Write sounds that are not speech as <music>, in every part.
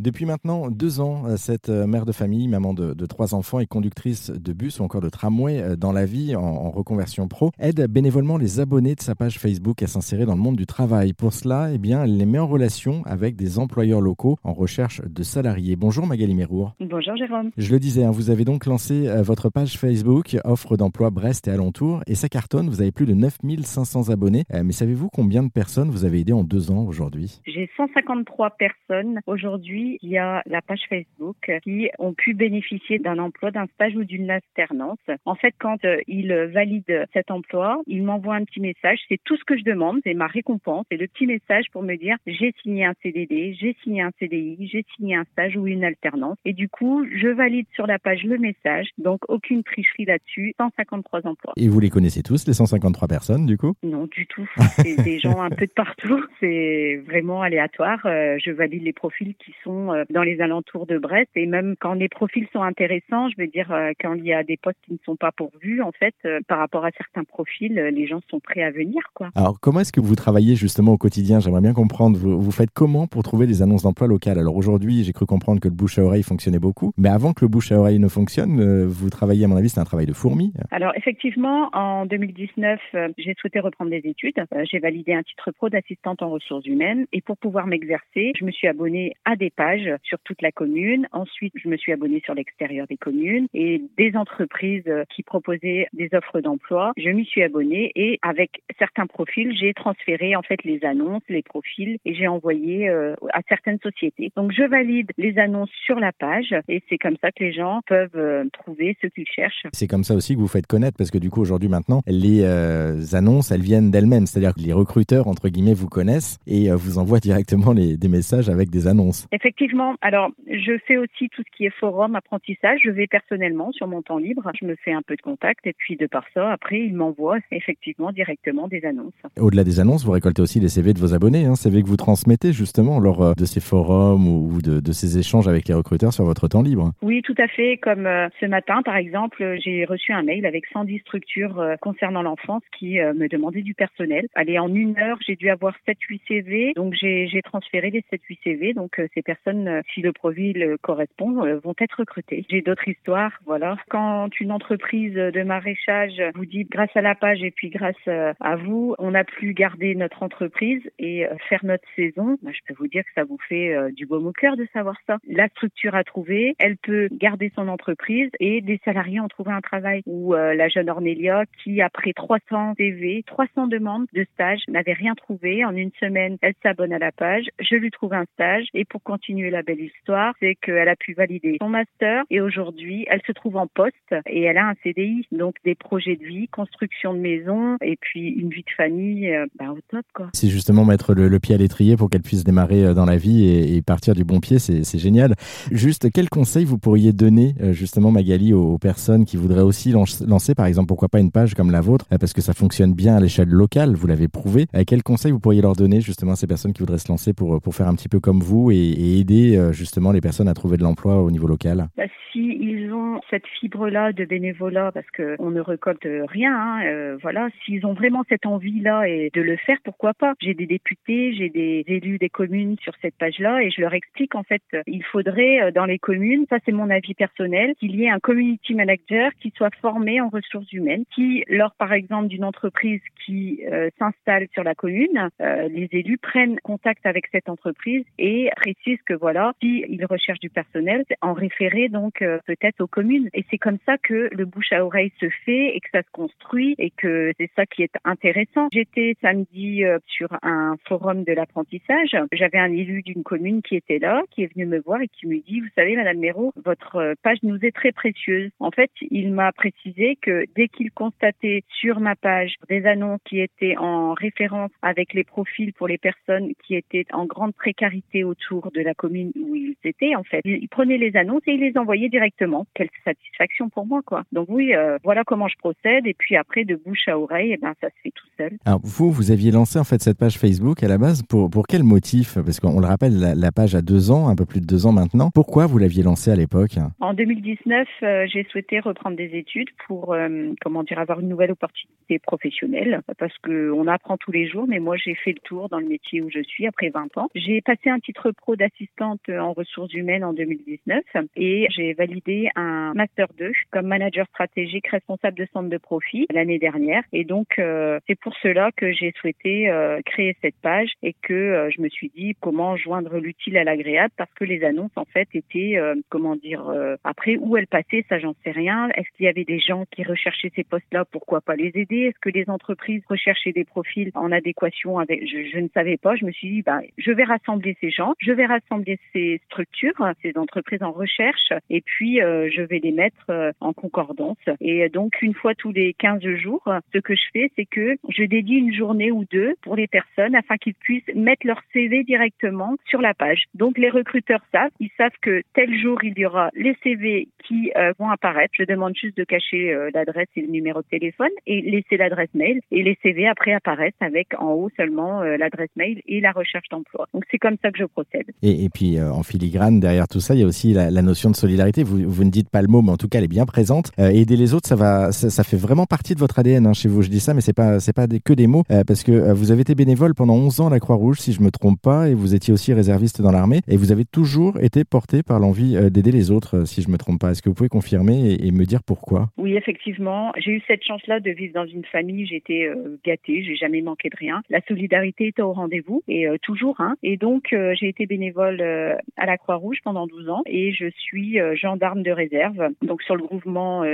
Depuis maintenant deux ans, euh, cette euh, mère de famille, maman de, de trois enfants et conductrice de bus ou encore de tramway euh, dans la vie en, en reconversion pro, aide bénévolement les abonnés de sa page Facebook à s'insérer dans le monde du travail. Pour cela, eh bien, elle les met en relation avec des employeurs locaux en recherche de salariés. Bonjour Magali Mérour. Bonjour Jérôme. Je le disais, hein, vous avez donc lancé votre page Facebook, offre d'emploi Brest et alentour, et ça cartonne, vous avez plus de 9500 abonnés. Mais savez-vous combien de personnes vous avez aidé en deux ans aujourd'hui? J'ai 153 personnes aujourd'hui via la page Facebook qui ont pu bénéficier d'un emploi, d'un stage ou d'une alternance. En fait, quand euh, ils valident cet emploi, ils m'envoient un petit message. C'est tout ce que je demande, c'est ma récompense. C'est le petit message pour me dire j'ai signé un CDD, j'ai signé un CDI, j'ai signé un stage ou une alternance. Et du coup, je valide sur la page le message. Donc, aucune tricherie là-dessus. 153 emplois. Et vous les connaissez tous, les 153 personnes, du coup? Non, du tout. C'est des <laughs> gens un peu de partout. C'est vraiment aléatoire. Euh, je valide les profils qui sont euh, dans les alentours de Brest. Et même quand les profils sont intéressants, je veux dire, euh, quand il y a des postes qui ne sont pas pourvus, en fait, euh, par rapport à certains profils, les gens sont prêts à venir, quoi. Alors, comment est-ce que vous travaillez justement au quotidien? J'aimerais bien comprendre. Vous, vous faites comment pour trouver des annonces d'emploi locales? Alors aujourd'hui, j'ai cru comprendre que le bouche à oreille fonctionnait beaucoup. Mais avant que le bouche à oreille ne fonctionne, vous travaillez, à mon avis, c'est un travail de fourmi. Alors effectivement, en 2019, euh, j'ai souhaité reprendre des études. J'ai validé un titre pro d'assistante en ressources humaines et pour pouvoir m'exercer, je me suis abonnée à des pages sur toute la commune. Ensuite, je me suis abonnée sur l'extérieur des communes et des entreprises qui proposaient des offres d'emploi. Je m'y suis abonnée et avec certains profils, j'ai transféré en fait les annonces, les profils et j'ai envoyé euh, à certaines sociétés. Donc je valide les annonces sur la page et c'est comme ça que les gens peuvent euh, trouver ce qu'ils cherchent. C'est comme ça aussi que vous faites connaître, parce que du coup, aujourd'hui, maintenant, les euh, annonces, elles viennent d'elles-mêmes. C'est-à-dire que les recruteurs, entre guillemets, vous connaissent et vous envoient <laughs> directement les, des messages avec des annonces. Effectivement. Alors, je fais aussi tout ce qui est forum, apprentissage. Je vais personnellement sur mon temps libre. Je me fais un peu de contact et puis de par ça, après, ils m'envoient <laughs> effectivement directement des annonces. Au-delà des annonces, vous récoltez aussi les CV de vos abonnés, hein, CV que vous transmettez justement lors euh, de ces forums ou de, de ces échanges avec les recruteurs sur votre temps libre. Oui, tout à fait. Comme euh, ce matin, par exemple, j'ai reçu un mail avec 110 structures euh, concernant l'enfance qui euh, me demandaient du personnel. Allez, en une heure, j'ai dû avoir 7-8 CV. Donc, j'ai transféré les 7-8 CV. Donc, ces personnes, euh, si le profil euh, correspond, euh, vont être recrutées. J'ai d'autres histoires, voilà. Quand une entreprise de maraîchage vous dit grâce à la page et puis grâce à vous, on a pu garder notre entreprise et faire notre saison, bah, je peux vous dire que ça vous fait du baume au cœur de savoir ça. La structure a trouvé, elle peut garder son entreprise et des salariés ont trouvé un travail. Ou euh, la jeune Ornelia qui, après 300 CV, 300 demandes de stage, n'avait rien trouvé. En une semaine, elle s'abonne à la page. Je lui trouve un stage et pour continuer la belle histoire, c'est qu'elle a pu valider son master et aujourd'hui, elle se trouve en poste et elle a un CDI. Donc des projets de vie, construction de maison et puis une vie de famille, euh, bah, au top quoi. C'est justement mettre le, pied à l'étrier pour qu'elle puisse démarrer euh, dans la vie et, partir du bon pied, c'est génial. Juste, quel conseil vous pourriez donner euh, justement Magali aux, personnes qui voudraient aussi lan- lancer, par exemple, pourquoi pas une page comme la vôtre, parce que ça fonctionne bien à l'échelle locale, vous l'avez prouvé. Quel conseil vous pourriez leur donner justement à ces personnes qui voudraient se lancer pour, pour faire un petit peu comme vous et, et aider euh, justement les personnes à trouver de l'emploi au niveau local? Bah, si ils ont cette fibre-là de bénévolat, parce que on ne récolte rien, hein, euh, voilà, s'ils ont vraiment cette envie-là et de le faire, pourquoi pas? J'ai des députés, j'ai des élus des communes sur cette page-là et je leur explique en fait, euh, il faudrait euh, dans les communes, ça c'est mon avis personnel, qu'il y ait un community manager qui soit formé en ressources humaines, qui lors par exemple d'une entreprise qui s'installe sur la commune, euh, les élus prennent contact avec cette entreprise et précisent que voilà, si ils recherchent du personnel, en référer donc euh, peut-être aux communes. Et c'est comme ça que le bouche à oreille se fait et que ça se construit et que c'est ça qui est intéressant. J'étais samedi euh, sur un forum de l'apprentissage. J'avais un élu d'une commune qui était là, qui est venu me voir et qui me dit, vous savez, Madame Méraud, votre euh, page nous est très précieuse. En fait, il m'a précisé que dès qu'il constatait sur ma page des annonces qui étaient en référence avec les profils pour les personnes qui étaient en grande précarité autour de la commune où ils étaient, en fait, il prenait les annonces et il les envoyait directement. Quelle satisfaction pour moi, quoi. Donc oui, euh, voilà comment je procède. Et puis après, de bouche à oreille, eh ben, ça se fait tout seul. Alors vous, vous aviez lancé en fait cette page Facebook à la base pour, pour quel motif? Parce qu'on le rappelle, la, la page a deux ans, un peu plus de deux ans maintenant. Pourquoi vous l'aviez lancée à l'époque? En 2019, euh, j'ai souhaité reprendre des études pour, euh, comment dire, avoir une nouvelle opportunité professionnelle parce que on apprend tous les jours. Mais moi, j'ai fait le tour dans le métier où je suis après 20 ans. J'ai passé un titre pro d'assistante assistante en ressources humaines en 2019 et j'ai validé un master 2 comme manager stratégique responsable de centre de profit l'année dernière. Et donc euh, c'est pour cela que j'ai souhaité euh, créer cette page et que euh, je me suis dit comment joindre l'utile à l'agréable parce que les annonces en fait étaient comment dire après où elles passaient ça j'en sais rien. Est-ce qu'il y avait des gens qui recherchaient ces postes-là? Pourquoi pas les aider? Est-ce que les entreprises recherchaient des profils en adéquation avec je, je ne savais pas. Je me suis dit bah je vais rassembler ces gens, je vais rassembler ces structures, ces entreprises en recherche et puis je vais les mettre en concordance. Et donc une fois tous les 15 jours, ce que je fais, c'est que je dédie une journée ou deux pour les personnes afin qu'ils puissent mettre leur CV directement sur la page. Donc les recruteurs savent, ils savent que tel jour il y aura les CV qui euh, vont apparaître. Je demande juste de cacher euh, l'adresse et le numéro de téléphone et laisser l'adresse mail. Et les CV après apparaissent avec en haut seulement euh, l'adresse mail et la recherche d'emploi. Donc c'est comme ça que je procède. Puis en filigrane derrière tout ça, il y a aussi la, notion de solidarité. Vous, ne dites pas le mot, mais en tout cas elle est bien présente. aider les autres, ça va, ça, fait vraiment partie de votre ADN hein, chez vous. Je dis ça, mais c'est pas c'est pas que des mots parce que vous avez été bénévole pendant 11 ans à la Croix-Rouge, si je me trompe pas, et vous étiez aussi réserviste dans l'armée, et vous avez toujours été porté par l'envie d'aider les autres, si je me trompe pas. Est-ce que vous pouvez confirmer et, me dire pourquoi? Oui, effectivement. J'ai eu cette chance-là de vivre dans une famille. J'étais euh, gâtée, j'ai jamais manqué de rien. La solidarité était au rendez-vous et euh, toujours. Hein. Et donc, euh, j'ai été bénévole euh, à la Croix-Rouge pendant 12 ans et je suis gendarme de réserve, donc sur le mouvement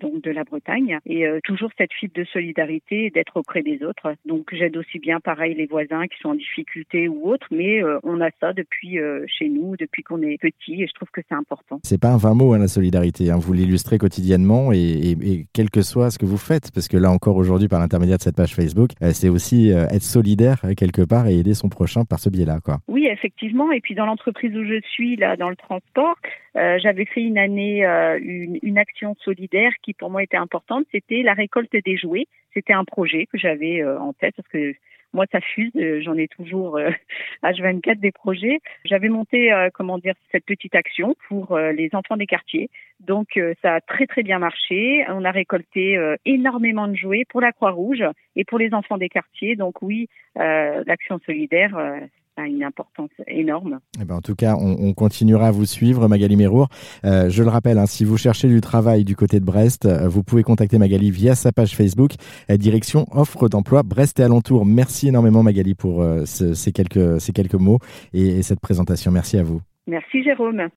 donc de la Bretagne. Et toujours cette fibre de solidarité, d'être auprès des autres. Donc, j'aide aussi bien, pareil, les voisins qui sont en difficulté ou autres, mais on a ça depuis chez nous, depuis qu'on est petit, et je trouve que c'est important. C'est pas un vain mot, hein, la solidarité. Hein. Vous l'illustrez quotidiennement et, et, et, quel que soit ce que vous faites, parce que là encore aujourd'hui, par l'intermédiaire de cette page Facebook, c'est aussi être solidaire quelque part et aider son prochain par ce biais-là, quoi. Oui, effectivement. Et puis dans l'entreprise où je suis, là, dans le transport, euh, j'avais fait une année euh, une, une, action solidaire qui pour moi était importante. C'était la récolte des jouets. C'était un projet que j'avais euh, en tête parce que moi, ça fuse. Euh, j'en ai toujours H24 euh, des projets. J'avais monté, euh, comment dire, cette petite action pour les enfants des quartiers. Donc, ça a très très bien marché. On a récolté énormément de jouets pour la Croix-Rouge et pour les enfants des quartiers. Donc oui, l'action solidaire, une importance énorme. Eh ben, en tout cas, on, on, continuera à vous suivre, Magali Mérour. Euh, je le rappelle, hein, si vous cherchez du travail du côté de Brest, euh, vous pouvez contacter Magali via sa page Facebook, euh, direction offre d'emploi Brest et alentour. Merci énormément, Magali, pour euh, ce, ces, quelques, ces quelques mots et, et cette présentation. Merci à vous. Merci, Jérôme.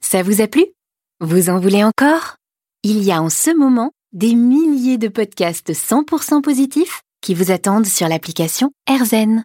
Ça vous a plu? Vous en voulez encore? Il y a en ce moment des milliers de podcasts 100% positifs qui vous attendent sur l'application AirZen.